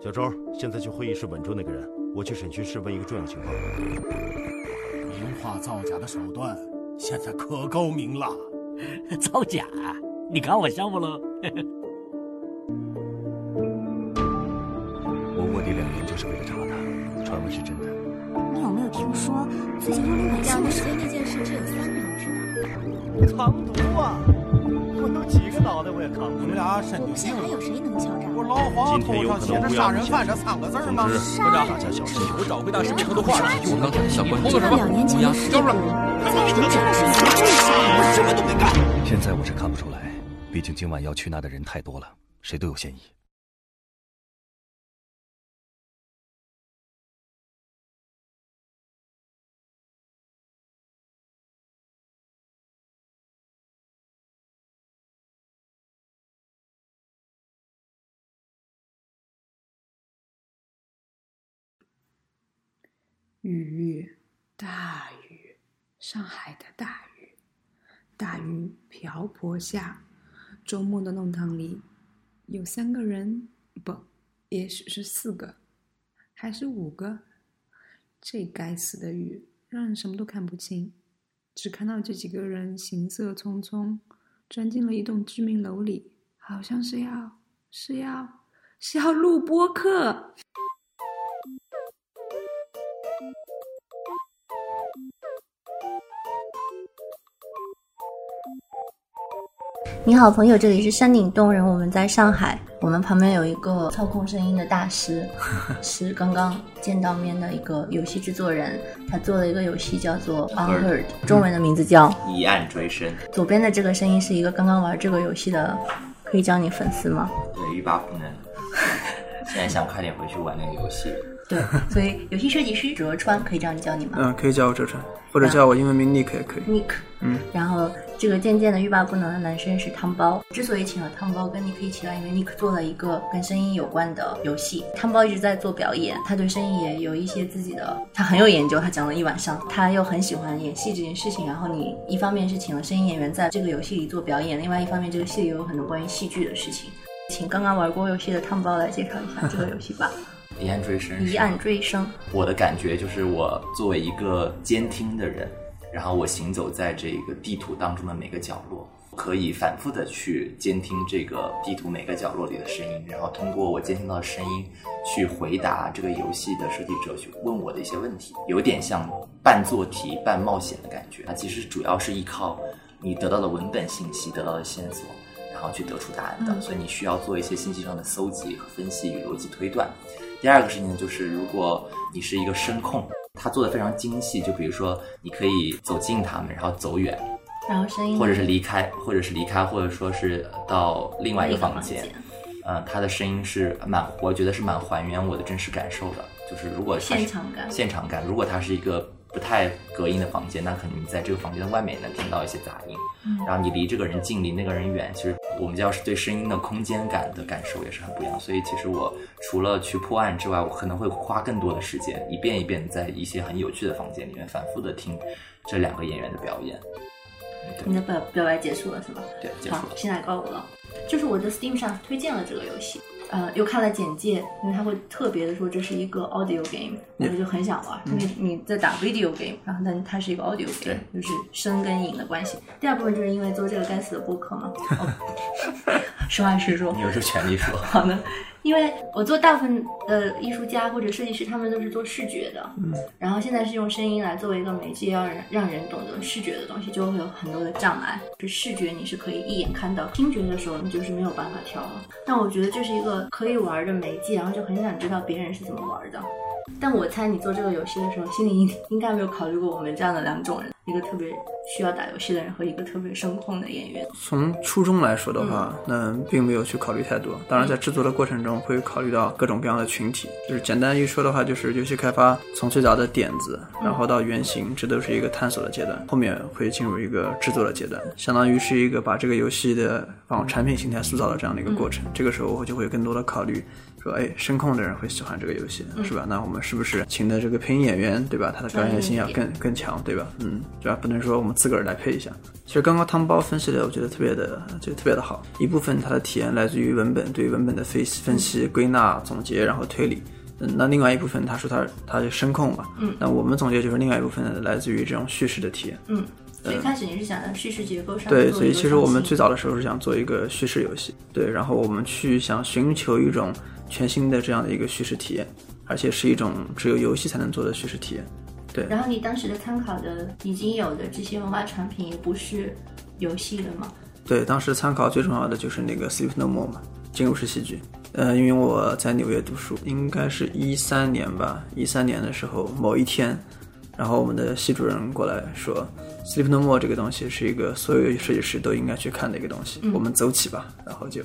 小周，现在去会议室稳住那个人，我去审讯室问一个重要情况。名画造假的手段现在可高明了。造假？你看我像不喽？我卧底两年就是为了查他，传闻是真的。你有没有听说最近幽灵百姓的事？那件事只有三个人知道。藏毒啊！几个脑袋我也看不。你们俩神经病！还有谁能敲诈？我老黄头上写着“杀人犯”这三个字吗？科长，大家小心！我找回大师背后的话。我刚才想关注什么？两年前的事故，你真的是一个故事。我什么都没干。现在我是看不出来，毕竟今晚要去那的人太多了，谁都有嫌疑。雨，大雨，上海的大雨，大雨瓢泼下，周末的弄堂里有三个人，不，也许是四个，还是五个。这该死的雨让人什么都看不清，只看到这几个人行色匆匆，钻进了一栋居民楼里，好像是要是要是要录播课。你好，朋友，这里是山顶洞人，我们在上海，我们旁边有一个操控声音的大师，是刚刚见到面的一个游戏制作人，他做了一个游戏叫做 Unheard，中文的名字叫一案追声。左边的这个声音是一个刚刚玩这个游戏的，可以叫你粉丝吗？对，欲罢不能，现在想快点回去玩那个游戏。对，所以游戏设计师折川可以这样叫你吗？嗯，可以叫我折川，或者叫我英文名 Nick 也可以。Nick，嗯，然后这个渐渐的欲罢不能的男生是汤包。之所以请了汤包跟 Nick 一起来，因为 Nick 做了一个跟声音有关的游戏。汤包一直在做表演，他对声音也有一些自己的，他很有研究。他讲了一晚上，他又很喜欢演戏这件事情。然后你一方面是请了声音演员在这个游戏里做表演，另外一方面这个戏里又有很多关于戏剧的事情。请刚刚玩过游戏的汤包来介绍一下这个游戏吧。疑案追声，疑案追声。我的感觉就是，我作为一个监听的人，然后我行走在这个地图当中的每个角落，可以反复的去监听这个地图每个角落里的声音，然后通过我监听到的声音去回答这个游戏的设计者去问我的一些问题，有点像半做题半冒险的感觉。它其实主要是依靠你得到的文本信息、得到的线索，然后去得出答案的，所以你需要做一些信息上的搜集和分析与逻辑推断。第二个事情呢，就是如果你是一个声控，它做的非常精细。就比如说，你可以走近他们，然后走远，然后声音，或者是离开，或者是离开，或者说是到另外一个房间。嗯，他的声音是蛮，我觉得是蛮还原我的真实感受的。就是如果现场感，现场感。如果他是一个不太隔音的房间，那可能你在这个房间的外面也能听到一些杂音。然后你离这个人近，离那个人远，其实。我们要是对声音的空间感的感受也是很不一样，所以其实我除了去破案之外，我可能会花更多的时间，一遍一遍在一些很有趣的房间里面反复的听这两个演员的表演。你的表表白结束了是吧？对，结束了。现在告我了，就是我在 Steam 上推荐了这个游戏。呃，又看了简介，因为他会特别的说这是一个 audio game，我就很想玩。因为你在打 video game，然后但它是一个 audio game，就是声跟影的关系。第二部分就是因为做这个该死的播客嘛，实话实说，你有这权利说。好的。因为我做大部分的艺术家或者设计师，他们都是做视觉的，嗯，然后现在是用声音来作为一个媒介，要让让人懂得视觉的东西，就会有很多的障碍。就视觉你是可以一眼看到，听觉的时候你就是没有办法调了。但我觉得这是一个可以玩的媒介，然后就很想知道别人是怎么玩的。但我猜你做这个游戏的时候，心里应应该没有考虑过我们这样的两种人，一个特别需要打游戏的人和一个特别声控的演员。从初衷来说的话，那并没有去考虑太多。当然，在制作的过程中会考虑到各种各样的群体。就是简单一说的话，就是游戏开发从最早的点子，然后到原型，这都是一个探索的阶段。后面会进入一个制作的阶段，相当于是一个把这个游戏的往产品形态塑造的这样的一个过程。这个时候我就会更多的考虑。说哎，声控的人会喜欢这个游戏，是吧？那我们是不是请的这个配音演员，对吧？他的表演性要更更强，对吧？嗯，对吧？不能说我们自个儿来配一下。其实刚刚汤包分析的，我觉得特别的，就特别的好。一部分它的体验来自于文本，对文本的分析、分析、归纳、总结，然后推理。嗯，那另外一部分，他说他他就声控嘛，嗯，那我们总结就是另外一部分来自于这种叙事的体验。嗯，最开始你是想在叙事结构上对，所以其实我们最早的时候是想做一个叙事游戏，对，然后我们去想寻求一种全新的这样的一个叙事体验，而且是一种只有游戏才能做的叙事体验。对，然后你当时的参考的已经有的这些文化产品也不是游戏了吗？对，当时参考最重要的就是那个《Sleep No More》嘛，进入式戏剧。呃，因为我在纽约读书，应该是一三年吧，一三年的时候某一天，然后我们的系主任过来说，《Sleep No More》这个东西是一个所有设计师都应该去看的一个东西，嗯我们走起吧。然后就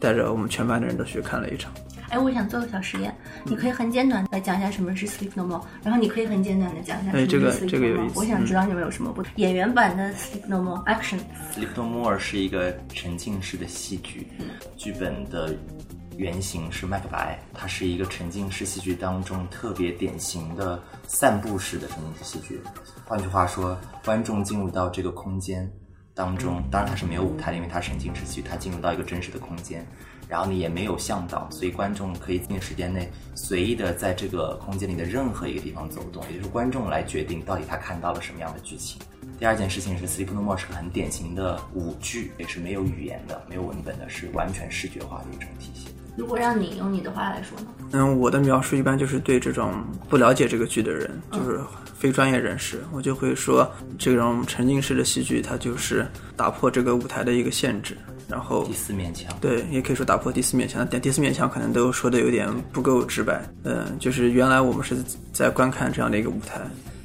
带着我们全班的人都去看了一场。哎，我想做个小实验，你可以很简短的讲一下什么是 Sleep No More，然后你可以很简短的讲一下什么是哎这个 Sleep No 有 More 意思我想知道你们有什么不同。演员版的 Sleep No More Action，Sleep No More 是一个沉浸式的戏剧，剧本的原型是麦克白，它是一个沉浸式戏剧当中特别典型的散步式的沉浸式戏剧。换句话说，观众进入到这个空间当中，当然它是没有舞台的，因为它沉浸式戏剧，它进入到一个真实的空间。然后你也没有向导，所以观众可以在时间内随意的在这个空间里的任何一个地方走动，也就是观众来决定到底他看到了什么样的剧情。第二件事情是《Sleep No More》是个很典型的舞剧，也是没有语言的、没有文本的，是完全视觉化的一种体现。如果让你用你的话来说呢？嗯，我的描述一般就是对这种不了解这个剧的人，就是非专业人士，我就会说，这种沉浸式的戏剧，它就是打破这个舞台的一个限制，然后第四面墙，对，也可以说打破第四面墙。但第四面墙可能都说的有点不够直白。嗯，就是原来我们是在观看这样的一个舞台，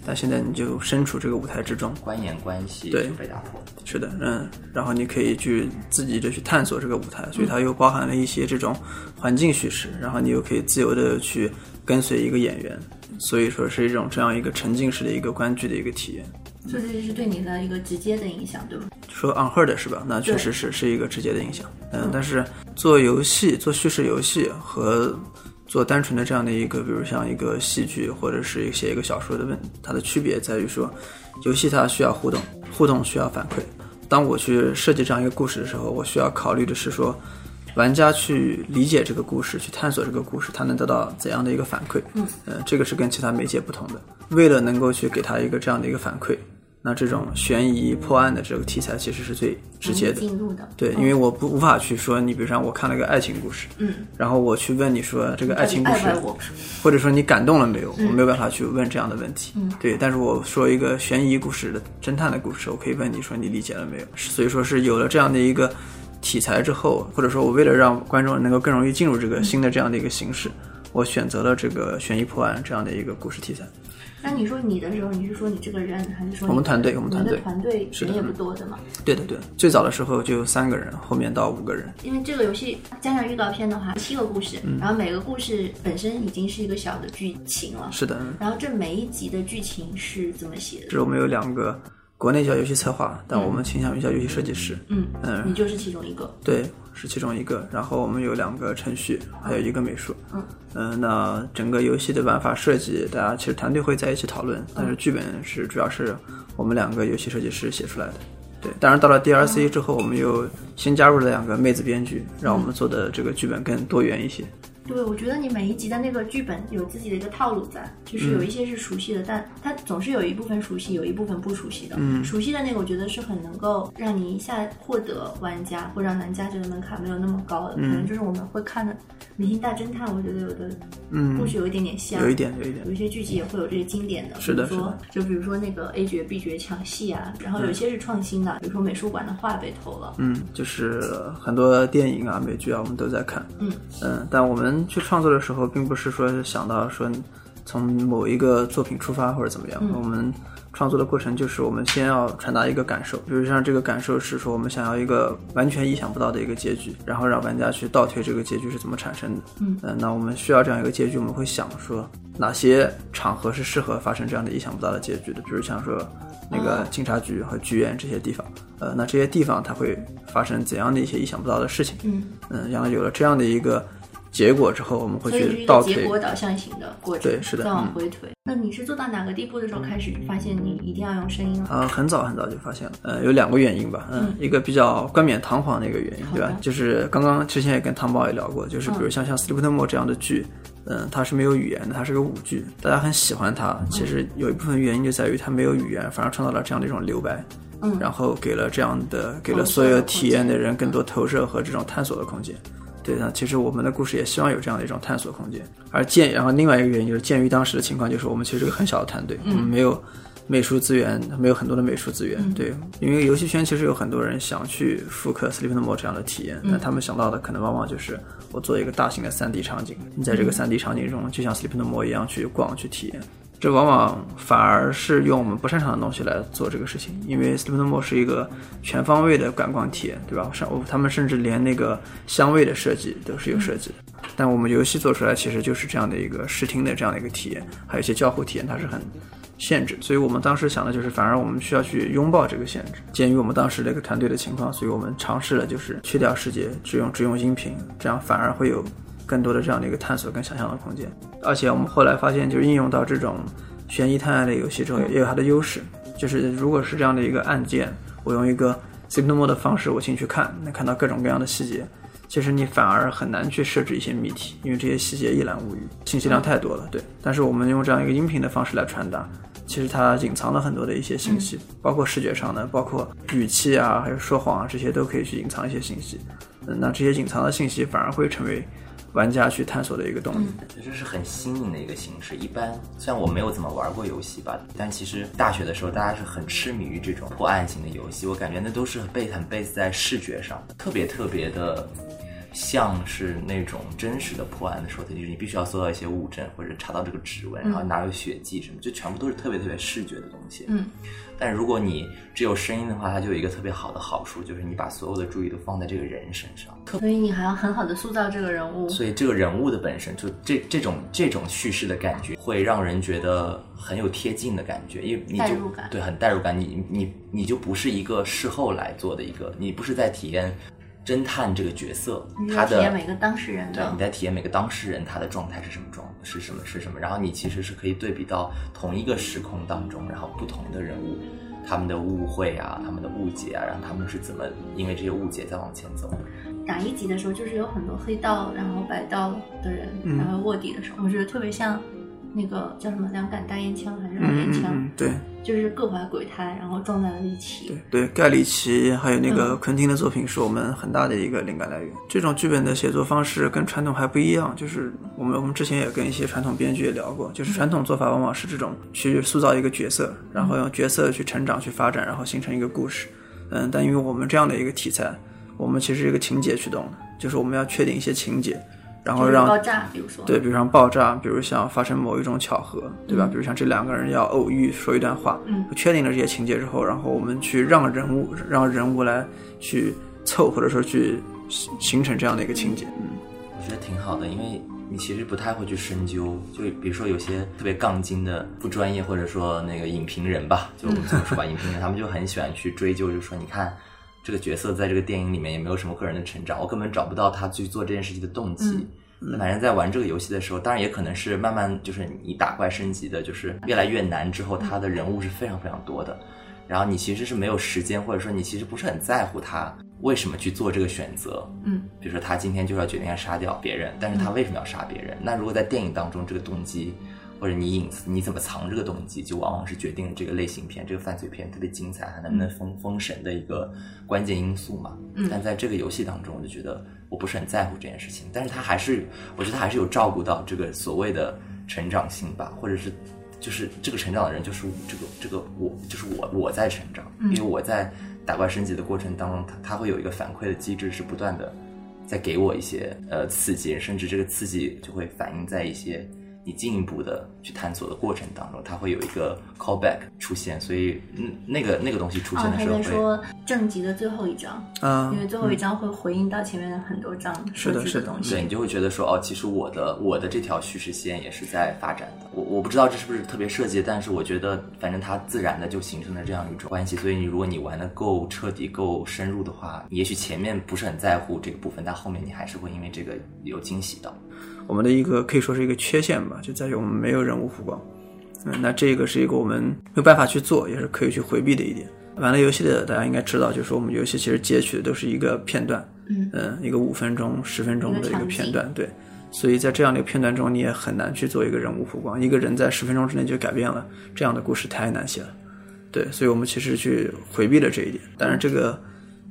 但现在你就身处这个舞台之中，观演关系对被打破。是的，嗯，然后你可以去自己的去探索这个舞台，所以它又包含了一些这种环境叙事，然后你又可以自由的去跟随一个演员，所以说是一种这样一个沉浸式的一个观剧的一个体验。所以这是对你的一个直接的影响，对吧？说 unheard 是吧？那确实是是一个直接的影响。嗯，但是做游戏、做叙事游戏和做单纯的这样的一个，比如像一个戏剧或者是写一个小说的问，它的区别在于说，游戏它需要互动，互动需要反馈。当我去设计这样一个故事的时候，我需要考虑的是说，玩家去理解这个故事，去探索这个故事，他能得到怎样的一个反馈？嗯，呃，这个是跟其他媒介不同的。为了能够去给他一个这样的一个反馈，那这种悬疑破案的这个题材其实是最直接的。进入的，对，因为我不无法去说，你比如说我看了个爱情故事，嗯，然后我去问你说这个爱情故事或者说你感动了没有，嗯我没有办法去问这样的问题。嗯对，但是我说一个悬疑故事的侦探的故事，我可以问你说你理解了没有？所以说是有了这样的一个题材之后，或者说我为了让观众能够更容易进入这个新的这样的一个形式，我选择了这个悬疑破案这样的一个故事题材。那你说你的时候，你是说你这个人，还是说我们团队我们团队的团队人也不多的嘛？对的对，最早的时候就三个人，后面到五个人。因为这个游戏加上预告片的话，七个故事，嗯然后每个故事本身已经是一个小的剧情了。是的，然后这每一集的剧情是怎么写的？是我们有两个国内叫游戏策划，但我们倾向于叫游戏设计师。嗯嗯，你就是其中一个。对，是其中一个。然后我们有两个程序，还有一个美术。嗯嗯、那整个游戏的玩法设计，大家其实团队会在一起讨论，但是剧本是主要是我们两个游戏设计师写出来的。对，当然到了 DLC 之后，我们又新加入了两个妹子编剧，让我们做的这个剧本更多元一些。对，我觉得你每一集的那个剧本有自己的一个套路在，就是有一些是熟悉的，但它总是有一部分熟悉，有一部分不熟悉的。嗯。熟悉的那个我觉得是很能够让你一下获得玩家，或让玩家觉得门槛没有那么高的，嗯。可能就是我们会看的《明星大侦探》，我觉得有的嗯。故事有一点点像，有一点有一点。有一些剧集也会有这些经典的，是的说是的。就比如说那个 A 角 B 角抢戏啊，然后有一些是创新的，比如说美术馆的画被偷了，嗯，就是很多电影啊、美剧啊，我们都在看。嗯。嗯，但我们去创作的时候，并不是说想到说从某一个作品出发或者怎么样，嗯。我们创作的过程就是我们先要传达一个感受，比如像这个感受是说我们想要一个完全意想不到的一个结局，然后让玩家去倒推这个结局是怎么产生的。嗯。呃那我们需要这样一个结局，我们会想说哪些场合是适合发生这样的意想不到的结局的，比如像说那个警察局和剧院这些地方，呃，那这些地方它会发生怎样的一些意想不到的事情？嗯。嗯，然后有了这样的一个结果之后，我们会去倒推结果导向型的过程，对是的再往嗯。回推。那你是做到哪个地步的时候开始发现你一定要用声音了？啊、很早很早就发现了，呃，有两个原因吧，嗯，一个比较冠冕堂皇的一个原因，对吧？就是刚刚之前也跟汤宝也聊过，就是比如嗯像像《Sleep No More》这样的剧，嗯，它是没有语言的，它是个舞剧，大家很喜欢它，其实有一部分原因就在于它没有语言，反而创造了这样的一种留白，嗯。然后给了这样的给了所有体验的人更多投射和这种探索的空间。对那其实我们的故事也希望有这样的一种探索空间。而鉴，然后另外一个原因就是鉴于当时的情况，就是我们其实是个很小的团队，嗯我们没有美术资源，没有很多的美术资源。嗯对，因为游戏圈其实有很多人想去复刻《Sleep No More》这样的体验，嗯但他们想到的可能往往就是我做一个大型的 3D 场景，你在这个嗯 3D 场景中，就像《Sleep No More》一样去逛去体验。这往往反而是用我们不擅长的东西来做这个事情，因为 Sleep No More 是一个全方位的感官体验，对吧？上他们甚至连那个香味的设计都是有设计的，但我们游戏做出来其实就是这样的一个视听的这样的一个体验，还有一些交互体验，它是很限制。所以我们当时想的就是，反而我们需要去拥抱这个限制。鉴于我们当时这个团队的情况，所以我们尝试了就是去掉视觉，只用只用音频，这样反而会有更多的这样的一个探索跟想象的空间。而且我们后来发现，就是应用到这种悬疑探案类游戏之后，也有它的优势。就是如果是这样的一个案件，我用一个 s i g n a l 的方式我进去看，能看到各种各样的细节。其实你反而很难去设置一些谜题，因为这些细节一览无余，信息量太多了。对，但是我们用这样一个音频的方式来传达，其实它隐藏了很多的一些信息，包括视觉上的，包括语气啊，还有说谎啊，这些都可以去隐藏一些信息。嗯，那这些隐藏的信息反而会成为玩家去探索的一个动力。这是很新颖的一个形式。一般虽然我没有怎么玩过游戏吧，但其实大学的时候大家是很痴迷于这种破案型的游戏。我感觉那都是被很 base 在视觉上，特别特别的像是那种真实的破案的时候，它就是你必须要搜到一些物证或者查到这个指纹，然后哪有血迹什么，就全部都是特别特别视觉的东西。嗯。但如果你只有声音的话，它就有一个特别好的好处，就是你把所有的注意都放在这个人身上，所以你还要很好的塑造这个人物。所以这个人物的本身就这这种这种叙事的感觉，会让人觉得很有贴近的感觉，因为你就代入感对很代入感，你你你就不是一个事后来做的一个，你不是在体验侦探这个角色他的体验每个当事人对你在体验每个当事人他的状态是什么状是什么是什么，然后你其实是可以对比到同一个时空当中，然后不同的人物。他们的误会啊，他们的误解啊，然后他们是怎么因为这些误解在往前走？打一集的时候，就是有很多黑道，然后白道的人，嗯然后卧底的时候，我觉得特别像那个叫什么两杆大烟枪还是老烟枪，嗯嗯嗯，对。就是各怀鬼胎，然后撞在了一起。对，盖里奇还有那个嗯昆汀的作品是我们很大的一个灵感来源。这种剧本的写作方式跟传统还不一样，就是我们我们之前也跟一些传统编剧也聊过，就是传统做法往往是这种去塑造一个角色，然后用角色去成长、去发展，然后形成一个故事。嗯，但因为我们这样的一个题材，我们其实是一个情节驱动的，就是我们要确定一些情节，然后让爆炸，比如说对，比如像爆炸，比如像发生某一种巧合，对吧？嗯比如像这两个人要偶遇说一段话，嗯确定了这些情节之后，然后我们去让人物让人物来去凑，或者说去形形成这样的一个情节。嗯，我觉得挺好的，因为你其实不太会去深究，就比如说有些特别杠精的不专业，或者说那个影评人吧，就我们这么说吧，影评人他们就很喜欢去追究，就是说你看这个角色在这个电影里面也没有什么个人的成长，我根本找不到他去做这件事情的动机。那反正在玩这个游戏的时候，当然也可能是慢慢就是你打怪升级的，就是越来越难之后，他的人物是非常非常多的。然后你其实是没有时间，或者说你其实不是很在乎他为什么去做这个选择。嗯，比如说他今天就是要决定要杀掉别人，但是他为什么要杀别人？那如果在电影当中这个动机，或者你隐私你怎么藏这个动机，就往往是决定了这个类型片、这个犯罪片特别精彩，还能不能封封神的一个关键因素嘛。嗯但在这个游戏当中，我就觉得我不是很在乎这件事情，但是他还是，我觉得他还是有照顾到这个所谓的成长性吧，或者是。就是这个成长的人，就是这个这个我，就是我我在成长，嗯因为我在打怪升级的过程当中，他他会有一个反馈的机制，是不断的在给我一些呃刺激，甚至这个刺激就会反映在一些你进一步的去探索的过程当中，它会有一个 callback 出现，所以嗯，那个那个东西出现的时候会，在说正极的最后一章，啊因为最后一章会回应到前面的很多章是的是的东西。对你就会觉得说哦，其实我的我的这条叙事线也是在发展的。我我不知道这是不是特别设计，但是我觉得反正它自然的就形成了这样一种关系。所以你如果你玩的够彻底、够深入的话，也许前面不是很在乎这个部分，但后面你还是会因为这个有惊喜到。我们的一个可以说是一个缺陷吧，就在于我们没有人物弧光。嗯，那这个是一个我们没有办法去做，也是可以去回避的一点。玩了游戏的大家应该知道，就是我们游戏其实截取的都是一个片段，嗯一个五分钟、十分钟的一个片段，对。所以在这样的一个片段中，你也很难去做一个人物弧光。一个人在十分钟之内就改变了，这样的故事太难写了。对，所以我们其实去回避了这一点。当然，这个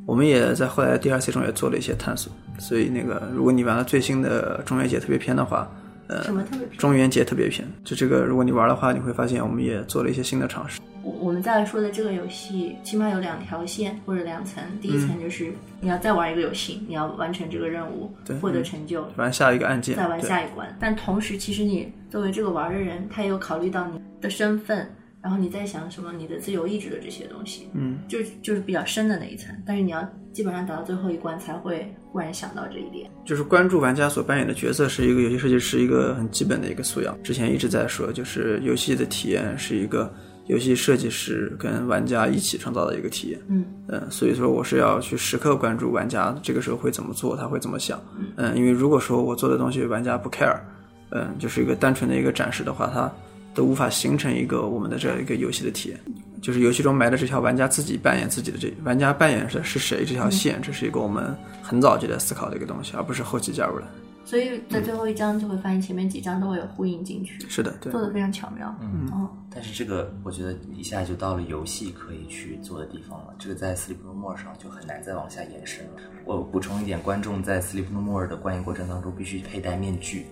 我们也在后来 DLC 中也做了一些探索。所以那个，如果你玩了最新的中元节特别篇的话，呃，什么特别篇中元节特别篇，就这个，如果你玩的话，你会发现我们也做了一些新的尝试。我我们再来说的这个游戏，起码有两条线或者两层。第一层就是你要再玩一个游戏，你要完成这个任务对，获得成就，玩下一个按键，再玩下一关。但同时，其实你作为这个玩的人，他也有考虑到你的身份，然后你在想什么，你的自由意志的这些东西，嗯，就就是比较深的那一层。但是你要基本上打到最后一关，才会忽然想到这一点。就是关注玩家所扮演的角色是一个游戏设计师一个很基本的一个素养。之前一直在说，就是游戏的体验是一个游戏设计师跟玩家一起创造的一个体验。嗯嗯，所以说我是要去时刻关注玩家这个时候会怎么做，他会怎么想。嗯，因为如果说我做的东西玩家不 care，嗯，就是一个单纯的一个展示的话，它都无法形成一个我们的这样一个游戏的体验。就是游戏中埋的这条玩家自己扮演自己的这玩家扮演的是谁这条线，这是一个我们很早就在思考的一个东西，而不是后期加入的。所以在最后一章就会发现前面几章都会有呼应进去，是的，对做。的非常巧妙。嗯哦，但是这个我觉得一下就到了游戏可以去做的地方了，这个在 Sleep No More 上就很难再往下延伸了。我补充一点，观众在 Sleep No More 的观影过程当中必须佩戴面具，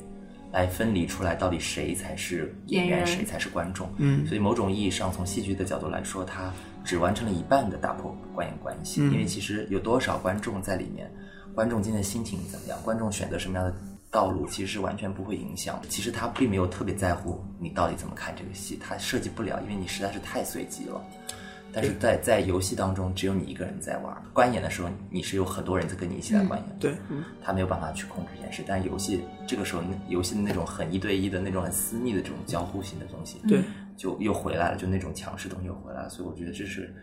来分离出来到底谁才是演员，谁才是观众。嗯所以某种意义上，从戏剧的角度来说，它只完成了一半的打破观影关系，嗯因为其实有多少观众在里面，观众今天的心情怎么样，观众选择什么样的道路，其实是完全不会影响。其实他并没有特别在乎你到底怎么看这个戏，他设计不了，因为你实在是太随机了。但是在在游戏当中，只有你一个人在玩。观演的时候，你是有很多人在跟你一起来观演，对，嗯，他没有办法去控制这件事。但游戏这个时候，游戏的那种很一对一的那种很私密的这种交互性的东西，对，就又回来了，就那种强势东西又回来了。所以我觉得这是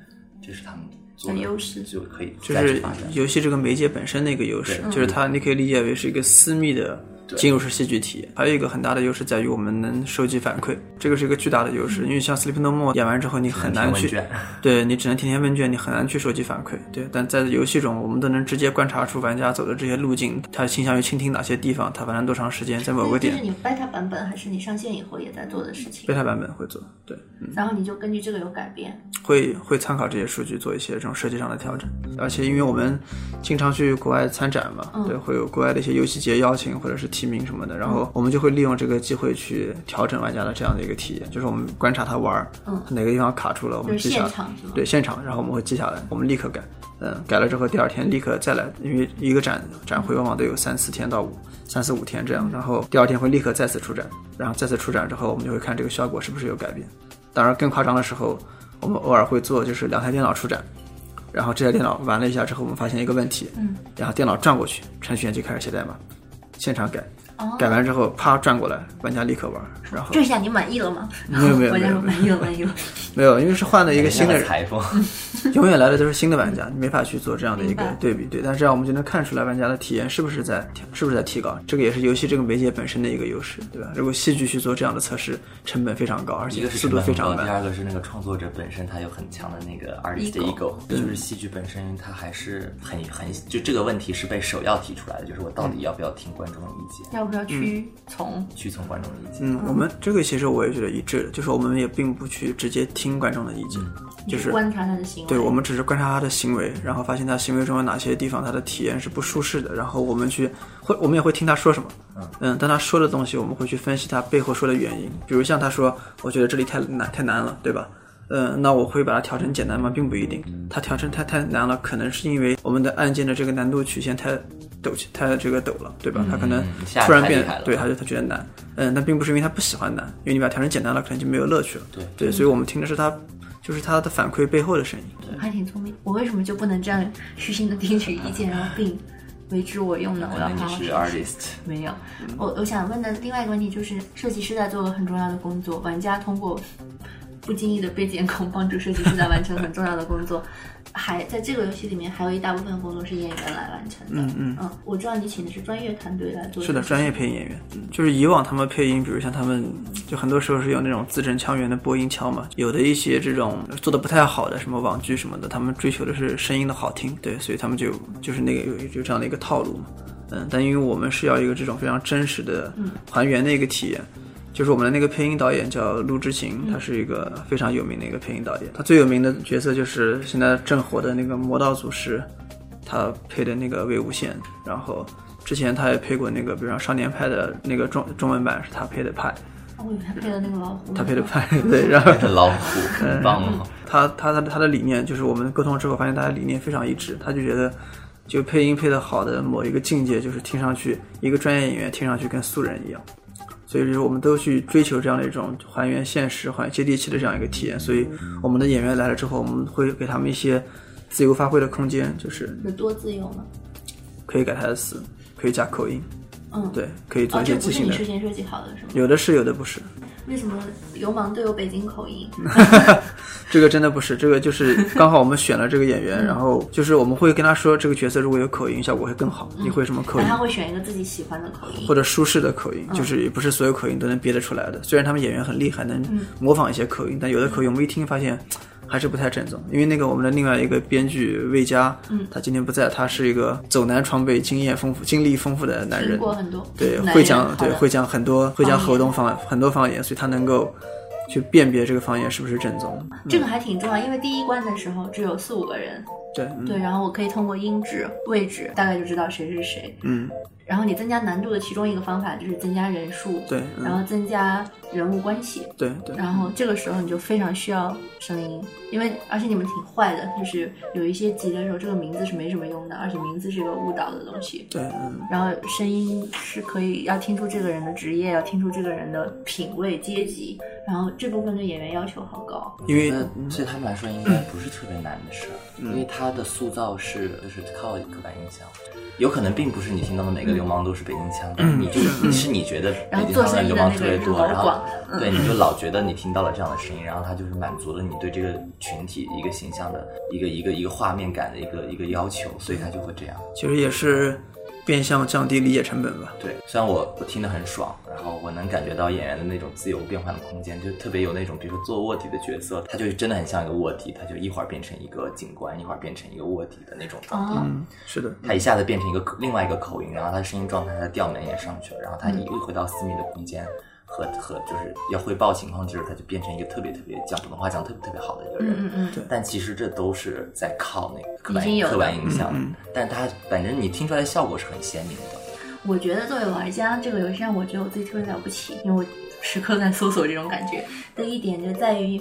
这是他们做的优势就可以就是。游戏这个媒介本身的一个优势，就是它你可以理解为是一个私密的对进入式戏剧体验。还有一个很大的优势在于我们能收集反馈，这个是一个巨大的优势。因为像 Sleep No More 演完之后，你很难去 对你只能填填问卷，你很难去收集反馈。对，但在游戏中，我们都能直接观察出玩家走的这些路径，他倾向于倾听哪些地方，他玩了多长时间，在某个点。这是你 beta 版本还是你上线以后也在做的事情？beta 版本会做，对，嗯，然后你就根据这个有改变。会会参考这些数据做一些这种设计上的调整。而且因为我们经常去国外参展嘛，嗯对，会有国外的一些游戏节邀请或者是提名什么的，然嗯。后我们就会利用这个机会去调整玩家的这样的一个体验，就是我们观察他玩儿，嗯。哪个地方卡住了，我们记下来。对，现场，然后我们会记下来，我们立刻改。嗯，改了之后，第二天立刻再来，因为一个展展会往往都有三四天到五三四五天这样，然后第二天会立刻再次出展，然后再次出展之后，我们就会看这个效果是不是有改变。当然，更夸张的时候，我们偶尔会做就是两台电脑出展，然后这台电脑玩了一下之后，我们发现一个问题，嗯，然后电脑转过去，程序员就开始写代码，现场改，改完之后啪转过来，玩家立刻玩，然后这下你满意了吗？没有没有 玩家没有说满意了，满意了。没有，因为是换了一个新的人，裁缝，永远来的都是新的玩家，你没法去做这样的一个对比，对。但是这样我们就能看出来玩家的体验是不是在是不是在提高，这个也是游戏这个媒介本身的一个优势，对吧？如果戏剧去做这样的测试，成本非常高，而一个是且速度非常慢。第二个是那个创作者本身他有很强的那个 artist Ego ego，就是戏剧本身它还是很很就这个问题是被首要提出来的，就是我到底要不要听观众的意见，要不要屈从？屈从观众的意见。嗯，我们这个其实我也觉得一致的，就是我们也并不去直接听观众的意见，就是观察他的行为。对，我们只是观察他的行为，然后发现他行为中有哪些地方他的体验是不舒适的，然后我们去会，我们也会听他说什么，嗯，但他说的东西，我们会去分析他背后说的原因。比如像他说，我觉得这里太难太难了，对吧？嗯，那我会把它调成简单吗？并不一定。它调成太太难了，可能是因为我们的按键的这个难度曲线太抖起，他这个抖了，对吧？嗯他可能突然变对，他就他觉得难，嗯，但并不是因为他不喜欢难，因为你把它调成简单了，可能就没有乐趣了。对对，所以我们听的是他，就是他的反馈背后的声音。对还挺聪明。我为什么就不能这样虚心的听取意见，然后并为之我用呢？我要好好学 artist，没有，我我想问的另外一个问题就是，设计师在做个很重要的工作，玩家通过不经意的被监控，帮助设计师在完成很重要的工作。还在这个游戏里面，还有一大部分工作是演员来完成的。嗯嗯嗯，我知道你请的是专业团队来做。是的，专业配音演员，就是以往他们配音，比如像他们，就很多时候是有那种字正腔圆的播音腔嘛，有的一些这种做的不太好的什么网剧什么的，他们追求的是声音的好听，对，所以他们就就是那个有有这样的一个套路嘛，嗯，但因为我们是要一个这种非常真实的还原的一个体验。就是我们的那个配音导演叫陆之晴，他是一个非常有名的一个配音导演。他最有名的角色就是现在正火的那个《魔道祖师》，他配的那个魏无羡。然后之前他也配过那个，比如说《少年派》的那个中中文版是他配的派，我以为他配的那个老虎。他配的派，对，然后这老虎很棒哦。他他他他的理念就是我们沟通之后发现大家理念非常一致，他就觉得就配音配的好的某一个境界，就是听上去一个专业演员听上去跟素人一样。所以就是我们都去追求这样的一种还原现实、还原接地气的这样一个体验。所以我们的演员来了之后，我们会给他们一些自由发挥的空间，就是有多自由呢？可以改台词，可以加口音，嗯，对，可以做哦，一些即兴的。你事先设计好的是吗？有的是，有的不是。为什么流氓都有北京口音？这个真的不是，这个就是刚好我们选了这个演员，然后就是我们会跟他说，这个角色如果有口音，效果会更好。你会什么口音？他会选一个自己喜欢的口音，或者舒适的口音，就是也不是所有口音都能憋得出来的。虽然他们演员很厉害，能模仿一些口音，但有的口音我们一听发现还是不太正宗。因为那个我们的另外一个编剧魏佳，嗯他今天不在，他是一个走南闯北、经验丰富、经历丰富的男听人，过很多，对，会讲对会讲很多会讲河东方很多方言，所以他能够去辨别这个方言是不是正宗。这个还挺重要，因为第一关的时候只有四五个人，对，嗯对，然后我可以通过音质、位置大概就知道谁是谁。嗯，然后你增加难度的其中一个方法就是增加人数，对嗯然后增加人物关系，对对，然后这个时候你就非常需要声音，因为而且你们挺坏的，就是有一些集的时候这个名字是没什么用的，而且名字是一个误导的东西。对，嗯，然后声音是可以要听出这个人的职业，要听出这个人的品味、阶级，然后这部分对演员要求好高。因为对他们来说应该不是特别难的事儿，因为他的塑造是就是靠刻板印象，有可能并不是你听到的每个流氓都是北京腔，你就是你觉得北京腔的流氓特别多，然后嗯对你就老觉得你听到了这样的声音，然后他就是满足了你对这个群体一个形象的一个一个一个画面感的一个一个要求，所以他就会这样。其实也是变相降低理解成本吧。对，虽然我我听得很爽，然后我能感觉到演员的那种自由变换的空间，就特别有那种，比如说做卧底的角色，他就真的很像一个卧底，他就一会儿变成一个警官，一会儿变成一个卧底的那种状态。哦，嗯，是的，他一下子变成一个口另外一个口音，然后他的声音状态，他的调门也上去了，然后他一回到私密的空间和和就是要汇报情况就是，他就变成一个特别特别讲普通话讲特别特别好的一个人。嗯嗯嗯，但其实这都是在靠那个刻板刻板印象，嗯但他反正你听出来的效果是很鲜明的。我觉得作为玩家，这个游戏让我觉得我自己特别了不起，因为我时刻在搜索这种感觉的一点就在于，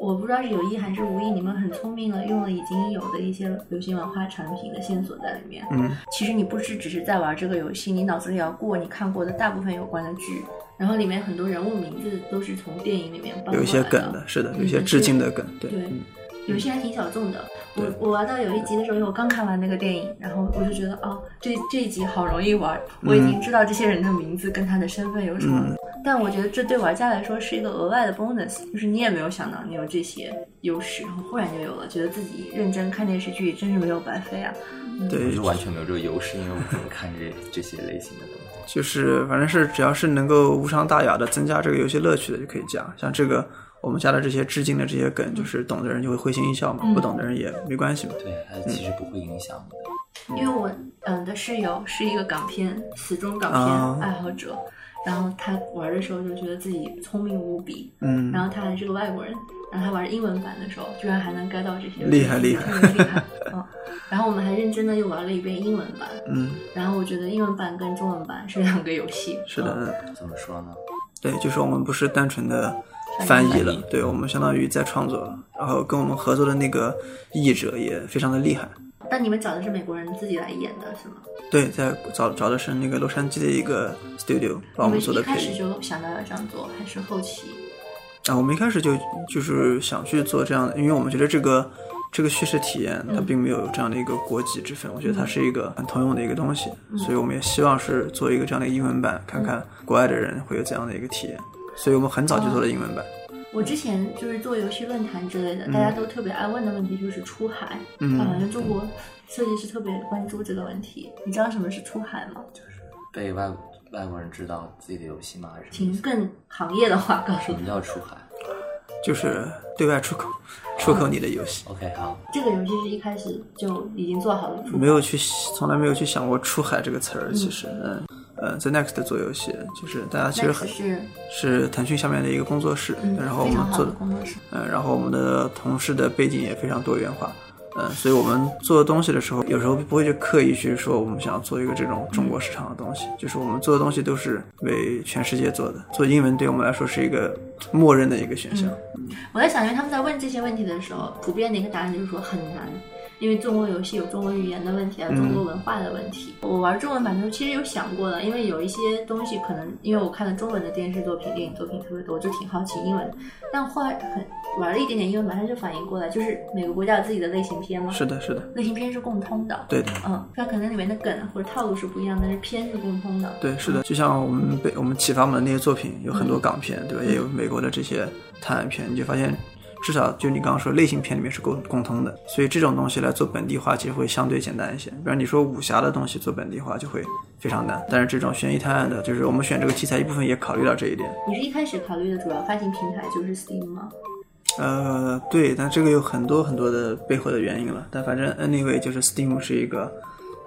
我不知道是有意还是无意，你们很聪明的用了已经有的一些流行文化产品的线索在里面。嗯，其实你不是只是在玩这个游戏，你脑子里要过你看过的大部分有关的剧，然后里面很多人物名字都是从电影里面搬有一些梗的，是的，有一嗯些致敬的梗，对，对嗯有一些还挺小众的。我我玩到有一集的时候，因为我刚看完那个电影，然后我就觉得哦，这这一集好容易玩，我已经知道这些人的名字跟他的身份有什么。嗯但我觉得这对玩家来说是一个额外的 bonus，就是你也没有想到你有这些优势，然后忽然就有了，觉得自己认真看电视剧真是没有白费啊。我对就，完全没有这个优势，因为我不能看这这些类型的东西。就是反正是只要是能够无伤大雅的增加这个游戏乐趣的就可以加，像这个我们加的这些致敬的这些梗，就是懂的人就会会心一笑嘛，嗯。不懂的人也没关系嘛。对，它其实不会影响的。因为我嗯的室友是一个港片死忠港啊。片爱好者，然后他玩的时候就觉得自己聪明无比，嗯，然后他还是个外国人，然后他玩英文版的时候，居然还能 get 到这些，厉害厉害。特别厉害。嗯，然后我们还认真的又玩了一遍英文版，嗯，然后我觉得英文版跟中文版是两个游戏。是的，怎么说呢？对，就是我们不是单纯的翻译了译，对我们相当于在创作了，然后跟我们合作的那个译者也非常的厉害。但你们找的是美国人自己来演的是吗？对，在找找的是那个洛杉矶的一个 studio 帮我们做的一开始。就想到要这样做，还是后期？啊，我们一开始就就是想去做这样的，因为我们觉得这个这个叙事体验它并没有这样的一个国籍之分，我觉得它是一个很通用的一个东西，所以我们也希望是做一个这样的英文版，看看国外的人会有怎样的一个体验，所以我们很早就做了英文版。我之前就是做游戏论坛之类的，大家都特别爱问的问题就是出海，嗯啊好像中国设计师特别关注这个问题。你知道什么是出海吗？就是被外外国人知道自己的游戏吗？还是什请么？更行业的话告诉我什么。叫出海就是对外出口，出口你的游戏，？OK，好，这个游戏是一开始就已经做好了没有去从来没有去想过“出海”这个词儿。其实，嗯呃，在 Next 做游戏，就是大家其实很是是腾讯下面的一个工作室，嗯然后我们做的工作室。嗯，然后我们的同事的背景也非常多元化，嗯，所以我们做东西的时候，有时候不会去刻意去说我们想要做一个这种中国市场的东西，就是我们做的东西都是为全世界做的。做英文对我们来说是一个默认的一个选项。我在想，因为他们在问这些问题的时候，普遍的一个答案就是说很难，因为中国游戏有中国语言的问题啊，嗯中国文化的问题。我玩中文版的时候，其实有想过的，因为有一些东西可能因为我看了中文的电视作品、电影作品特别多，我就挺好奇英文，但后来很玩了一点点英文，马上就反应过来，就是每个国家有自己的类型片嘛，是的，是的，类型片是共通的，对的。嗯，它可能里面的梗或者套路是不一样，但是片是共通的。对，是的，就像我们被我们启发我们的那些作品，有很多港片，对吧？也有美国的这些探案片，你就发现，至少就你刚刚说类型片里面是共共通的，所以这种东西来做本地化，其实会相对简单一些。比方你说武侠的东西做本地化就会非常难，但是这种悬疑探案的，就是我们选这个题材一部分也考虑到这一点。你是一开始考虑的主要发行平台就是 Steam 吗？呃，对，但这个有很多很多的背后的原因了。但反正 anyway，就是 Steam 是一个，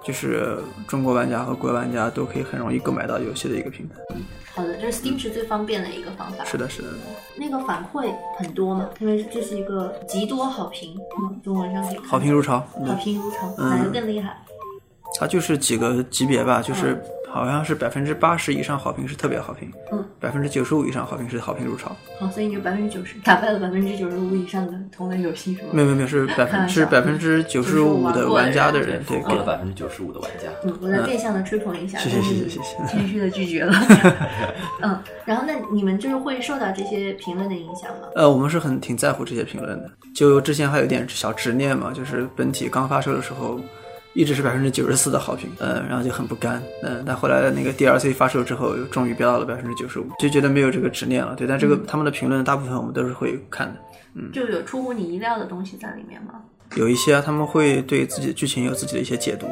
就是中国玩家和国外玩家都可以很容易购买到游戏的一个平台。好的，这是 Steam 是最方便的一个方法。是的，是的。那个反馈很多嘛，因为这是一个极多好评，嗯，中文上可以好评如潮，好评如潮，嗯哪个更厉害？它就是几个级别吧，就是好像是百分之八十以上好评是特别好评，嗯，百分之九十五以上好评是好评如潮。好，所以你就百分之九十打败了百分之九十五以上的同类游戏是吗？没有没有没有，是 百分是百分之九十五的玩家的人，对，过了百分之九十五的玩家。嗯，我在变相的吹捧一下，谢谢谢谢谢谢谦虚的拒绝了。嗯，然后那你们就是会受到这些评论的影响吗？呃，我们是很挺在乎这些评论的。就之前还有点小执念嘛，就是本体刚发售的时候，一直是百分之九十四的好评，嗯，然后就很不甘，嗯、但后来那个 DLC 发售之后，又终于飙到了百分之九十五，就觉得没有这个执念了。对，但这个、他们的评论大部分我们都是会看的。嗯就有出乎你意料的东西在里面吗？有一些啊他们会对自己的剧情有自己的一些解读，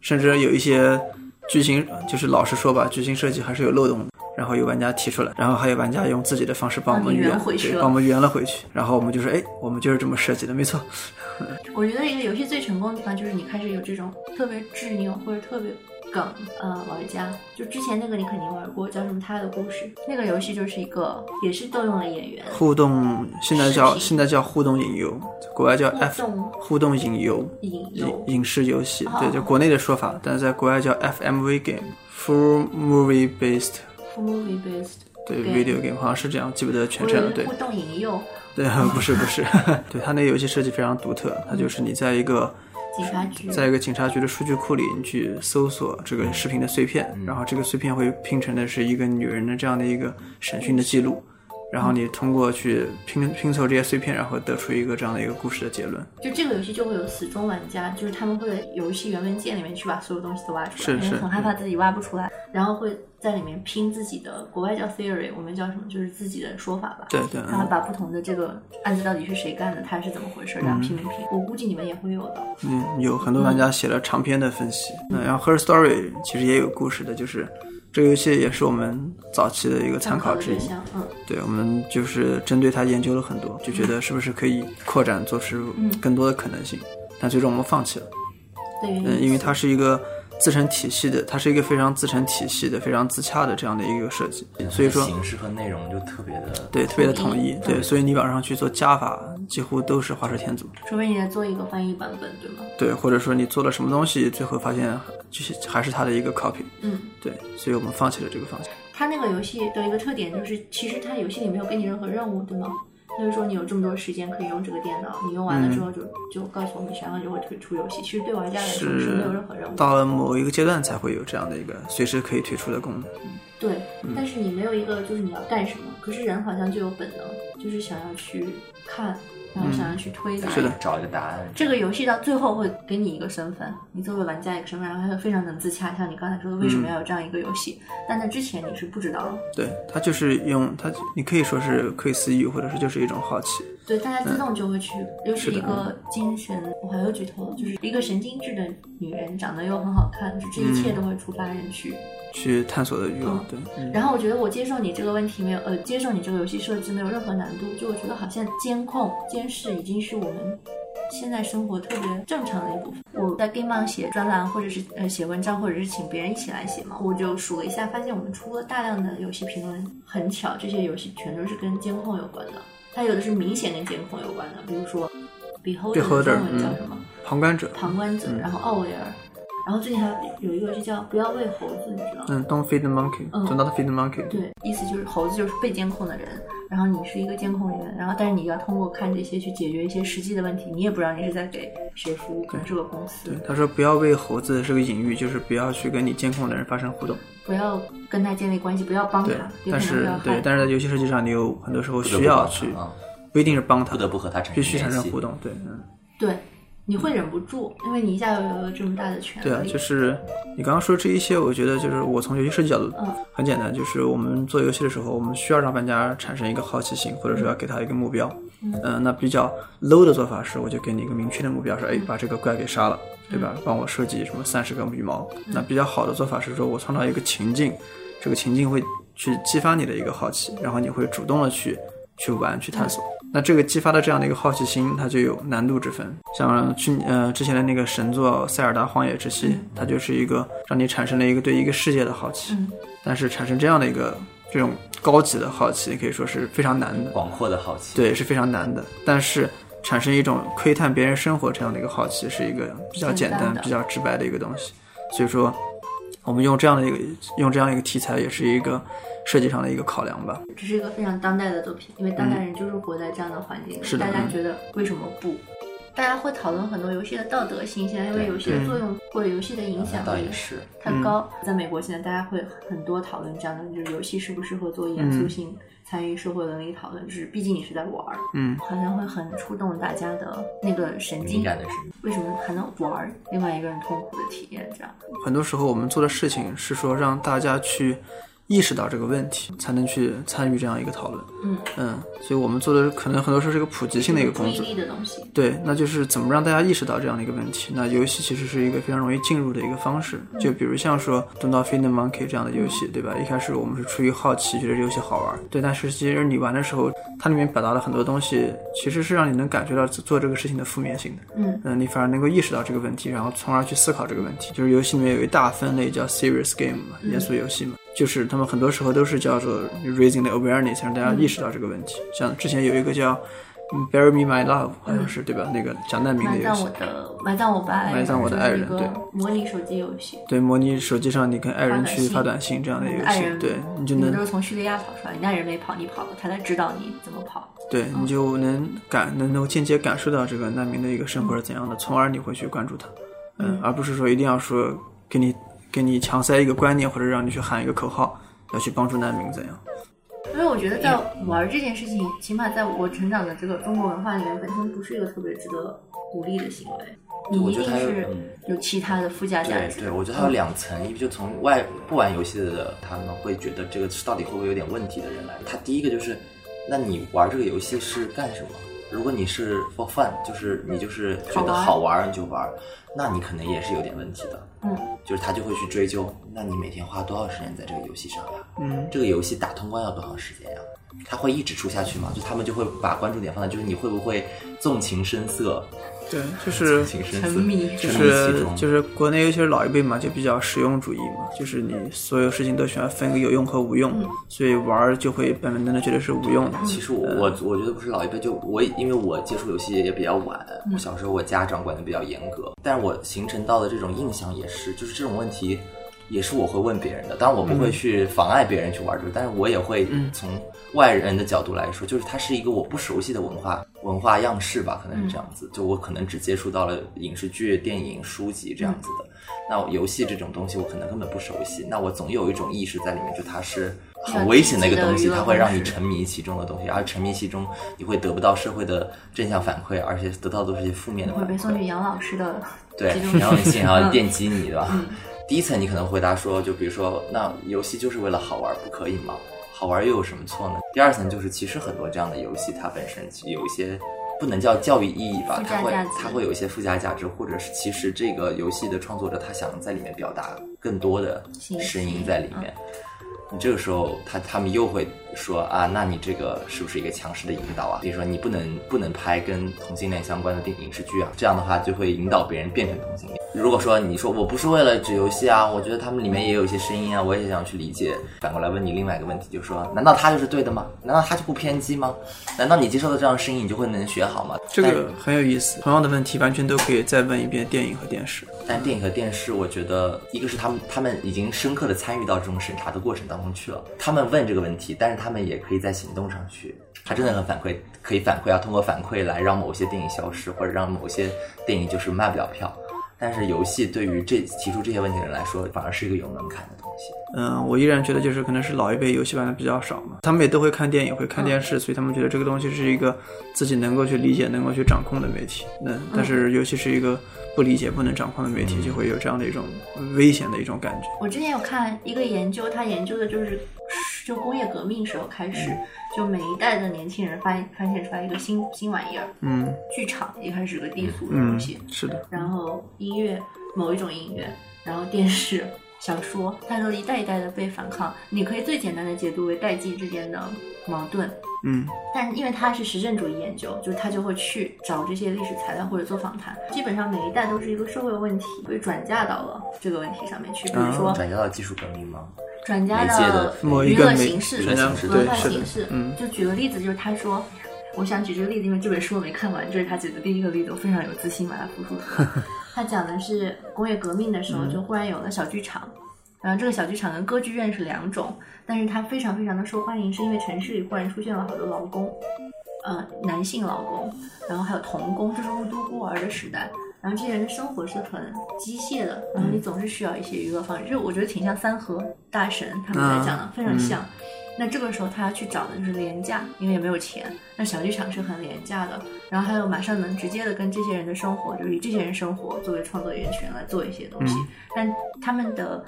甚至有一些剧情就是老实说吧，剧情设计还是有漏洞的。然后有玩家提出来，然后还有玩家用自己的方式帮我们圆圆，回去了帮我们圆了回去。然后我们就说，哎，我们就是这么设计的，没错。我觉得一个游戏最成功的地方就是你开始有这种特别执拗或者特别梗呃玩家，就之前那个你肯定玩过，叫什么《他的故事》那个游戏就是一个也是动用了演员，互动现在叫现在叫互动引游，国外叫互 F 动互动引游影影视游戏，哦对，就国内的说法，但是在国外叫 FMV game，full movie based，full movie based，对对 video game 好像是这样，记不得全称了，对互。动引诱对，不是不 是，对它那个游戏设计非常独特，它就是你在一个警察局，在一个警察局的数据库里，你去搜索这个视频的碎片，然后这个碎片会拼成的是一个女人的这样的一个审讯的记录，然后你通过去拼拼凑这些碎片，然后得出一个这样的一个故事的结论。就这个游戏就会有死忠玩家，就是他们会在游戏原文件里面去把所有东西都挖出来，因为是是很害怕自己挖不出来，然后会在里面拼自己的，国外叫 theory，我们叫什么？就是自己的说法吧。对对，然后把不同的这个案子到底是谁干的，他是怎么回事，这样拼拼拼。我估计你们也会有的。嗯，有很多玩家写了长篇的分析。嗯，然后 Her Story 其实也有故事的，就是这个游戏也是我们早期的一个参考之一。嗯，对，我们就是针对它研究了很多，就觉得是不是可以扩展做出更多的可能性，但最终我们放弃了。对，因嗯，因为它是一个自成体系的，它是一个非常自成体系的、非常自洽的这样的一个设计，所以说形式和内容就特别的对特别的统一，对，嗯。所以你往上去做加法，几乎都是画蛇添足，除非你在做一个翻译版本，对吗？对，或者说你做了什么东西，最后发现就是还是它的一个 copy，嗯，对，所以我们放弃了这个方向。它那个游戏的一个特点就是，其实它游戏里没有给你任何任务，对吗？他就说你有这么多时间可以用这个电脑，你用完了之后就、就告诉我们想要就会退出游戏。其实对玩家来说是没有任何任务。到了某一个阶段才会有这样的一个随时可以退出的功能。对，但是你没有一个就是你要干什么，可是人好像就有本能，就是想要去看，然后想要去推的。是的找一个答案。这个游戏到最后会给你一个身份，你作为玩家一个身份，然后它就非常能自洽。像你刚才说的，为什么要有这样一个游戏？但在之前你是不知道的。对，它就是用它，你可以说是可以私欲，或者是就是一种好奇。对，大家自动就会去，又是是一个精神，我还有剧透了，就是一个神经质的女人，长得又很好看，就这一切都会触发人去。去探索的欲望，对，嗯然后我觉得我接受你这个问题没有，呃，接受你这个游戏设置没有任何难度，就我觉得好像监控、监视已经是我们现在生活特别正常的一部分。我在 Game 写专栏，或者是呃写文章，或者是请别人一起来写嘛，我就数了一下，发现我们出了大量的游戏评论，很巧，这些游戏全都是跟监控有关的。它有的是明显跟监控有关的，比如说 Beholder 叫嗯什么？旁观者，旁观者，嗯然后奥维尔，然后最近还有一个游戏叫不要喂猴子，你知道吗？嗯，Don't feed the monkey，嗯 Do not feed the monkey，对，意思就是猴子就是被监控的人，然后你是一个监控人，然后但是你要通过看这些去解决一些实际的问题，你也不知道你是在给谁服务，可能是个公司对，，他说不要喂猴子是个隐喻，就是不要去跟你监控的人发生互动。不要跟他建立关系，不要帮他对，，但是对，但是在游戏设计上，你有很多时候需要去不一定是帮他，不得不和他产生必须产生互动。对，嗯，对，你会忍不住，因为你一下又有了这么大的权利。对啊，就是你刚刚说这一些，我觉得就是我从游戏设计角度嗯很简单，就是我们做游戏的时候，我们需要让玩家产生一个好奇心，或者说要给他一个目标。嗯、那比较 low 的做法是，我就给你一个明确的目标，说，哎，把这个怪给杀了，对吧？帮我设计什么三十个羽毛。那比较好的做法是说，我创造一个情境，这个情境会去激发你的一个好奇，然后你会主动的去去玩去探索。那这个激发的这样的一个好奇心，它就有难度之分。像去呃之前的那个神作《塞尔达荒野之息》，它就是一个让你产生了一个对一个世界的好奇。嗯但是产生这样的一个这种高级的好奇，可以说是非常难的。广阔的好奇。对，是非常难的。但是产生一种窥探别人生活这样的一个好奇，是一个比较简单、简单比较直白的一个东西。所以说，我们用这样的一个用这样一个题材，也是一个设计上的一个考量吧。这是一个非常当代的作品，因为当代人就是活在这样的环境里，是的嗯大家觉得为什么不？大家会讨论很多游戏的道德性，现在因为游戏的作用或者游戏的影响力是，太高。在美国现在大家会很多讨论这样的，就是游戏适不适合做严肃性、参与社会伦理讨论，就是毕竟你是在玩儿，嗯，好像会很触动大家的那个神经敏。感的神经为什么还能玩儿另外一个人痛苦的体验？这样，很多时候我们做的事情是说让大家去意识到这个问题，才能去参与这样一个讨论。嗯嗯，所以我们做的可能很多时候是一个普及性的一个工作。对，那就是怎么让大家意识到这样的一个问题。那游戏其实是一个非常容易进入的一个方式，就比如像说《Don't Feed the Monkey》这样的游戏，对吧？一开始我们是出于好奇，觉得这游戏好玩，对，但是其实你玩的时候，它里面表达了很多东西，其实是让你能感觉到做这个事情的负面性的。嗯嗯，你反而能够意识到这个问题，然后从而去思考这个问题。就是游戏里面有一大分类叫 serious game 嘛，严肃游戏嘛，就是他们很多时候都是叫做 raising the awareness，让大家意识到这个问题。像之前有一个叫嗯 Bury Me My Love，好像是、对吧？那个讲难民的游戏埋葬我。的，埋葬我的爱人，埋葬我的爱人对模拟手机游戏。对，模拟手机上你跟爱人去发发短短信这样的游戏对，你就能都是从叙利亚跑出来，你爱人没跑，你跑了，他才指导你怎么跑。对你就能感能够间接感受到这个难民的一个生活是怎样的，从而你会去关注他，嗯，而不是说一定要说给你给你强塞一个观念或者让你去喊一个口号要去帮助难民怎样。因为我觉得在玩这件事情，起码在我成长的这个中国文化里面，本身不是一个特别值得鼓励的行为。你一我觉得它有定是嗯有其他的附加价值。对对，我觉得它有两层，一个就从外不玩游戏的他们会觉得这个到底会不会有点问题的人来，他第一个就是，那你玩这个游戏是干什么？如果你是 for fun，就是你就是觉得好玩你就玩，那你可能也是有点问题的。嗯，就是他就会去追究，那你每天花多少时间在这个游戏上呀？嗯，这个游戏打通关要多长时间呀？他会一直出下去吗？就他们就会把关注点放在，就是你会不会纵情声色？对，就是沉迷就是。就是国内尤其是老一辈嘛，就比较实用主义嘛，就是你所有事情都喜欢分个有用和无用，所以玩儿就会本本能的觉得是无用的。其实我我我觉得不是老一辈，就我因为我接触游戏也比较晚，我小时候我家长管的比较严格，但是我形成到的这种印象也是，就是这种问题也是我会问别人的。当然，我不会去妨碍别人去玩这个，但是我也会嗯从外人的角度来说，就是它是一个我不熟悉的文化文化样式吧，可能是这样子。就我可能只接触到了影视剧、电影、书籍这样子的。那游戏这种东西，我可能根本不熟悉。那我总有一种意识在里面，就它是很危险的一个东西，它会让你沉迷其中的东西，而沉迷其中，你会得不到社会的正向反馈，而且得到的都是一些负面的反馈。会被送去养老师的对然后你信还要嗯电击你，对吧？第一层你可能回答说，就比如说，那游戏就是为了好玩，不可以吗？好玩又有什么错呢？第二层就是，其实很多这样的游戏，它本身有一些不能叫教育意义吧，它会它会有一些附加价值，或者是其实这个游戏的创作者他想在里面表达更多的声音在里面。你这个时候，他他们又会说啊，那你这个是不是一个强势的引导啊？比如说你不能不能拍跟同性恋相关的电影视剧啊，这样的话就会引导别人变成同性恋。如果说你说我不是为了指游戏啊，我觉得他们里面也有一些声音啊，我也想去理解。反过来问你另外一个问题，就是说，难道他就是对的吗？难道他就不偏激吗？难道你接受的这样的声音，你就会能学好吗？这个很有意思。同样的问题，完全都可以再问一遍电影和电视。但电影和电视，我觉得一个是他们他们已经深刻的参与到这种审查的过程当中去了。他们问这个问题，但是他们也可以在行动上去，他真的很反馈，可以反馈啊，通过反馈来让某些电影消失，或者让某些电影就是卖不了票。但是游戏对于这提出这些问题的人来说，反而是一个有门槛的西。嗯，我依然觉得就是可能是老一辈游戏玩的比较少嘛，他们也都会看电影，会看电视，所以他们觉得这个东西是一个自己能够去理解、能够去掌控的媒体。那但是尤其是一个不理解、不能掌控的媒体，就会有这样的一种危险的一种感觉。我之前有看一个研究，他研究的就是就工业革命时候开始，就每一代的年轻人发发现出来一个新新玩意儿，嗯剧场一开始是个低俗的嗯东西，，是的，然后音乐某一种音乐，然后电视、小说，它都一代一代的被反抗。你可以最简单的解读为代际之间的矛盾，嗯但因为它是实证主义研究，就是他就会去找这些历史材料或者做访谈，基本上每一代都是一个社会问题被转嫁到了这个问题上面去，比如说转嫁到技术革命吗？转嫁的到娱乐形式、娱乐形式文化对是的形式。嗯就举个例子，就是他说，我想举这个例子，因为这本书我没看完，这是他举的第一个例子，我非常有自信把它复述出来。他讲的是工业革命的时候，就忽然有了小剧场，然后这个小剧场跟歌剧院是两种，但是它非常非常的受欢迎，是因为城市里忽然出现了好多劳工，呃，男性劳工，然后还有童工，这是雾都孤儿的时代。然后这些人的生活是很机械的，然后你总是需要一些娱乐方式，就我觉得挺像三和大神他们在讲的，啊非常像。那这个时候他要去找的就是廉价，因为也没有钱。那小剧场是很廉价的，然后还有马上能直接的跟这些人的生活，就是以这些人生活作为创作源泉来做一些东西。嗯但他们的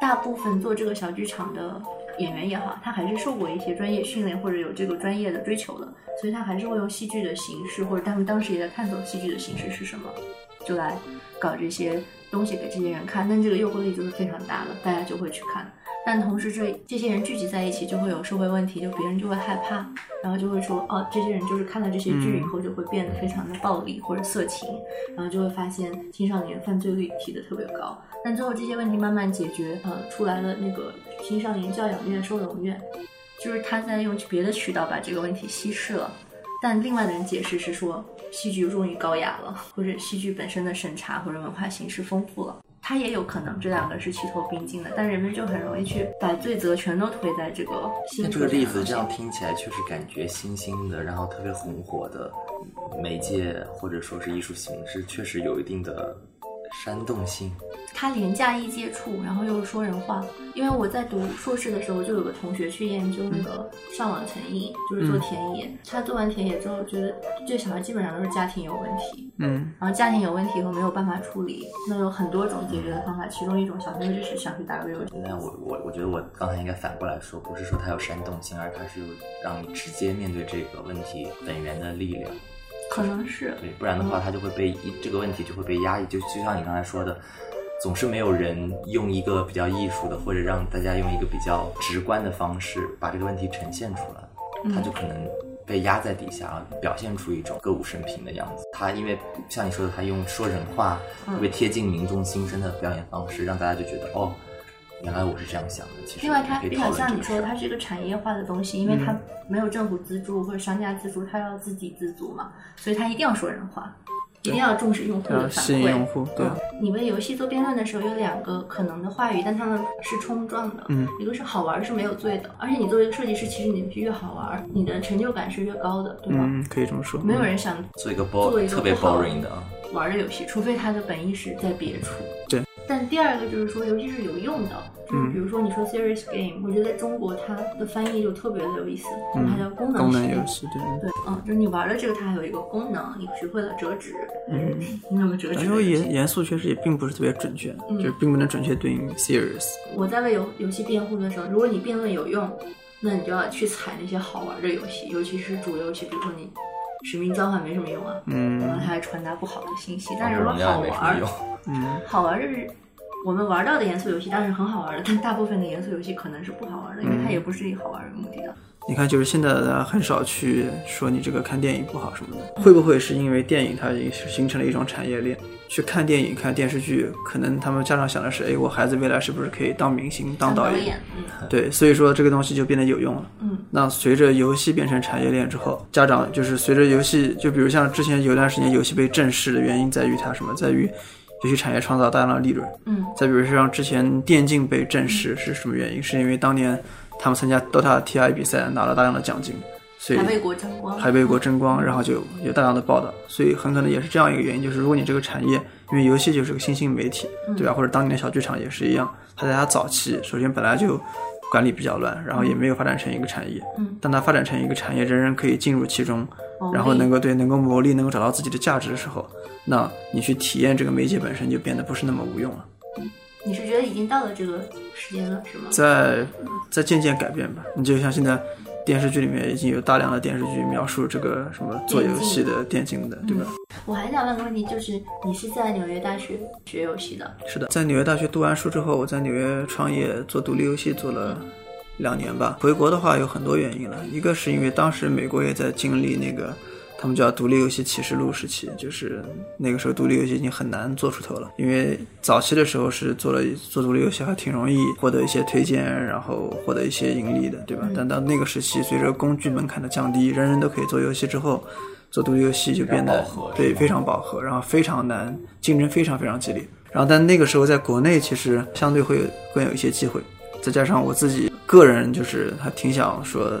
大部分做这个小剧场的演员也好，他还是受过一些专业训练或者有这个专业的追求的，所以他还是会用戏剧的形式，或者他们当时也在探索戏剧的形式是什么，就来搞这些东西给这些人看。但这个诱惑力就是非常大的，大家就会去看。但同时这这些人聚集在一起，就会有社会问题，就别人就会害怕，然后就会说，哦，这些人就是看了这些剧以后就会变得非常的暴力或者色情，然后就会发现青少年犯罪率提的特别高。但最后这些问题慢慢解决，呃，出来了那个青少年教养院、收容院，就是他在用别的渠道把这个问题稀释了。但另外的人解释是说，戏剧终于高雅了，或者戏剧本身的审查或者文化形式丰富了。它也有可能这两个是齐头并进的，但人们就很容易去把罪责全都推在这个新那这个例子这样听起来，确实感觉新兴的，然后特别红火的媒介或者说是艺术形式，确实有一定的煽动性。他廉价易接触，然后又是说人话。因为我在读硕士的时候，就有个同学去研究那个上网成瘾，就是做田野。他做完田野之后，觉得这小孩基本上都是家庭有问题，嗯然后家庭有问题以后没有办法处理，那有很多种解决的方法，其中一种小朋友就是想去打个游戏。那我我我觉得我刚才应该反过来说，不是说他有煽动性，而他是有让你直接面对这个问题本源的力量。可能是。对，不然的话，他就会被一这个问题就会被压抑。就就像你刚才说的，总是没有人用一个比较艺术的，或者让大家用一个比较直观的方式把这个问题呈现出来，他就可能被压在底下，表现出一种歌舞升平的样子。他因为像你说的，他用说人话，特别贴近民众心声的表演方式，让大家就觉得哦，原来我是这样想的。其实另外，它比较像你说它是一个产业化的东西，因为它嗯没有政府资助或者商家资助，它要自给自足嘛，所以它一定要说人话。一定要重视用户的反吸引馈。用户，对，嗯，你为游戏做辩论的时候，有两个可能的话语，但它们是冲撞的。嗯，一个是好玩是没有罪的，而且你作为一个设计师，其实你是越好玩，你的成就感是越高的，对吧？嗯，可以这么说。没有人想做一个做 bo 一个特别 boring 的啊。玩的游戏，除非他的本意是在别处。对。但第二个就是说，游戏是有用的，就是比如说你说 serious game，、我觉得在中国它的翻译就特别的有意思，就是它叫功能功能游戏，对。对，嗯，就是你玩了这个，它还有一个功能，你学会了折纸，嗯，你怎么折纸？因为严严肃确实也并不是特别准确，嗯就是并不能准确对应 serious。我在为游游戏辩护的时候，如果你辩论有用，那你就要去踩那些好玩的游戏，尤其是主流游戏，比如说你使命召唤没什么用啊，嗯然后它还传达不好的信息。但是如果好玩 嗯，好玩就是我们玩到的严肃游戏当然是很好玩的，但大部分的严肃游戏可能是不好玩的，因为它也不是以好玩为目的的。你看，就是现在大家很少去说你这个看电影不好什么的，会不会是因为电影它已经形成了一种产业链？去看电影、看电视剧，可能他们家长想的是，哎，我孩子未来是不是可以当明星、当导演？导演，嗯对，所以说这个东西就变得有用了。嗯，那随着游戏变成产业链之后，家长就是随着游戏，就比如像之前有一段时间游戏被正视的原因在于它什么？在于游戏产业创造大量的利润。嗯再比如像之前电竞被正视是什么原因？是因为当年他们参加 DOTA TI 比赛拿了大量的奖金，所以还为国争光，还为国争光，然后就有大量的报道，所以很可能也是这样一个原因，就是如果你这个产业，因为游戏就是个新兴媒体，对吧？或者当年的小剧场也是一样，它在它早期首先本来就管理比较乱，然后也没有发展成一个产业，嗯，当它发展成一个产业，人人可以进入其中，然后能够对能够牟利，能够找到自己的价值的时候，那你去体验这个媒介本身就变得不是那么无用了。你是觉得已经到了这个时间了，是吗？在在渐渐改变吧。你就像现在电视剧里面已经有大量的电视剧描述这个什么做游戏的、电竞的，对吧？我还想问个问题，就是你是在纽约大学学游戏的，是的，在纽约大学读完书之后，我在纽约创业做独立游戏做了两年吧。回国的话有很多原因了，一个是因为当时美国也在经历那个。他们叫独立游戏启示录时期，就是那个时候独立游戏已经很难做出头了，因为早期的时候是做了做独立游戏还挺容易获得一些推荐，然后获得一些盈利的，对吧？但到那个时期，随着工具门槛的降低，人人都可以做游戏之后，做独立游戏就变得对非常饱和，然后非常难，竞争非常非常激烈。然后但那个时候在国内其实相对会有更有一些机会，再加上我自己个人就是还挺想说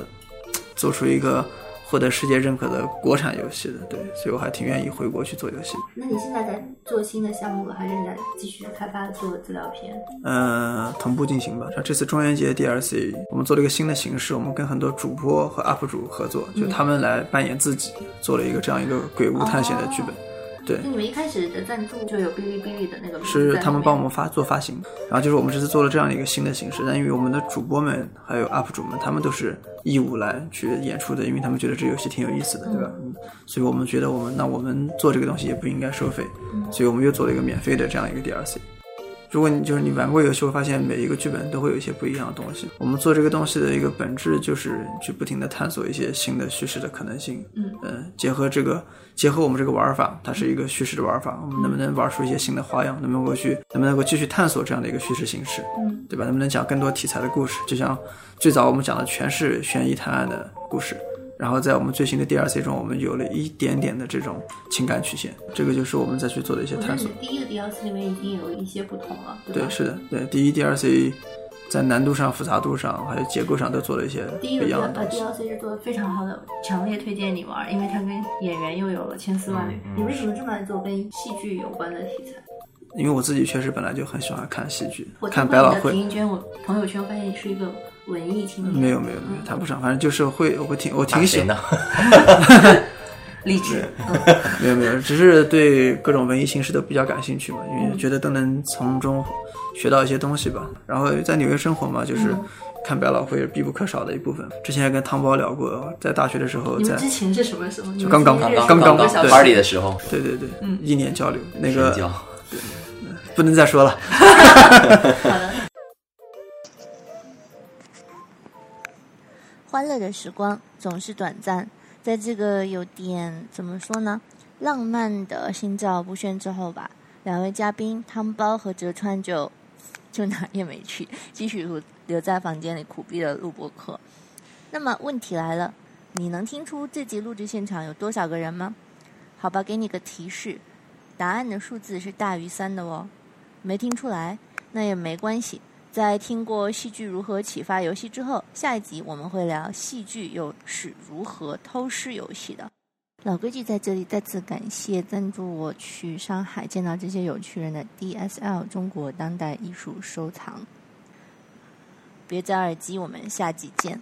做出一个。获得世界认可的国产游戏的，对，所以我还挺愿意回国去做游戏。那你现在在做新的项目了，还是你在继续开发做资料片？嗯，同步进行吧。像这次中元节 DLC，我们做了一个新的形式，我们跟很多主播和 UP 主合作，就他们来扮演自己，做了一个这样一个鬼屋探险的剧本。对，就你们一开始的赞助就有哔哩哔哩的那个，是他们帮我们发做发行，然后就是我们这次做了这样一个新的形式，但因为我们的主播们还有 UP 主们，他们都是义务来去演出的，因为他们觉得这游戏挺有意思的，对吧？嗯，所以我们觉得我们那我们做这个东西也不应该收费，所以我们又做了一个免费的这样一个 DLC。如果你就是你玩过游戏，会发现每一个剧本都会有一些不一样的东西。我们做这个东西的一个本质就是去不停的探索一些新的叙事的可能性。嗯呃，结合这个，结合我们这个玩法，它是一个叙事的玩法，我们能不能玩出一些新的花样？能不能够去，能不能够继续探索这样的一个叙事形式？嗯，对吧？能不能讲更多题材的故事？就像最早我们讲的全是悬疑探案的故事。然后在我们最新的 DLC 中，我们有了一点点的这种情感曲线，这个就是我们再去做的一些探索。第一个 DLC 里面已经有一些不同了，对对，是的，对，第一 DLC 在难度上、复杂度上还有结构上都做了一些第一个不一样的东 D 西。DLC 是做的非常好的，强烈推荐你玩，因为它跟演员又有了千丝万缕。你为什么这么爱做跟戏剧有关的题材？因为我自己确实本来就很喜欢看戏剧我，看听你的百老汇。评圈，我朋友圈发现你是一个文艺青年。没有没有没有，谈不上，反正就是会，我会挺我挺喜欢。励志。没有没有，只是对各种文艺形式都比较感兴趣嘛，因为觉得都能从中学到一些东西吧。然后在纽约生活嘛，就是看百老汇是必不可少的一部分。之前还跟汤包聊过，在大学的时候，在你们之前是什么时候？就刚刚刚刚认识对 party 的时候，对对对，嗯一年交流那个对 不能再说了。好的。欢乐的时光总是短暂，在这个有点怎么说呢，浪漫的心照不宣之后吧，两位嘉宾汤包和哲川就就哪也没去，继续留在房间里苦逼的录播课。那么问题来了，你能听出这集录制现场有多少个人吗？好吧，给你个提示，答案的数字是大于三的哦。没听出来，那也没关系。在听过戏剧如何启发游戏之后，下一集我们会聊戏剧又是如何偷师游戏的。老规矩，在这里再次感谢赞助我去上海见到这些有趣人的 DSL 中国当代艺术收藏。别摘耳机，我们下集见。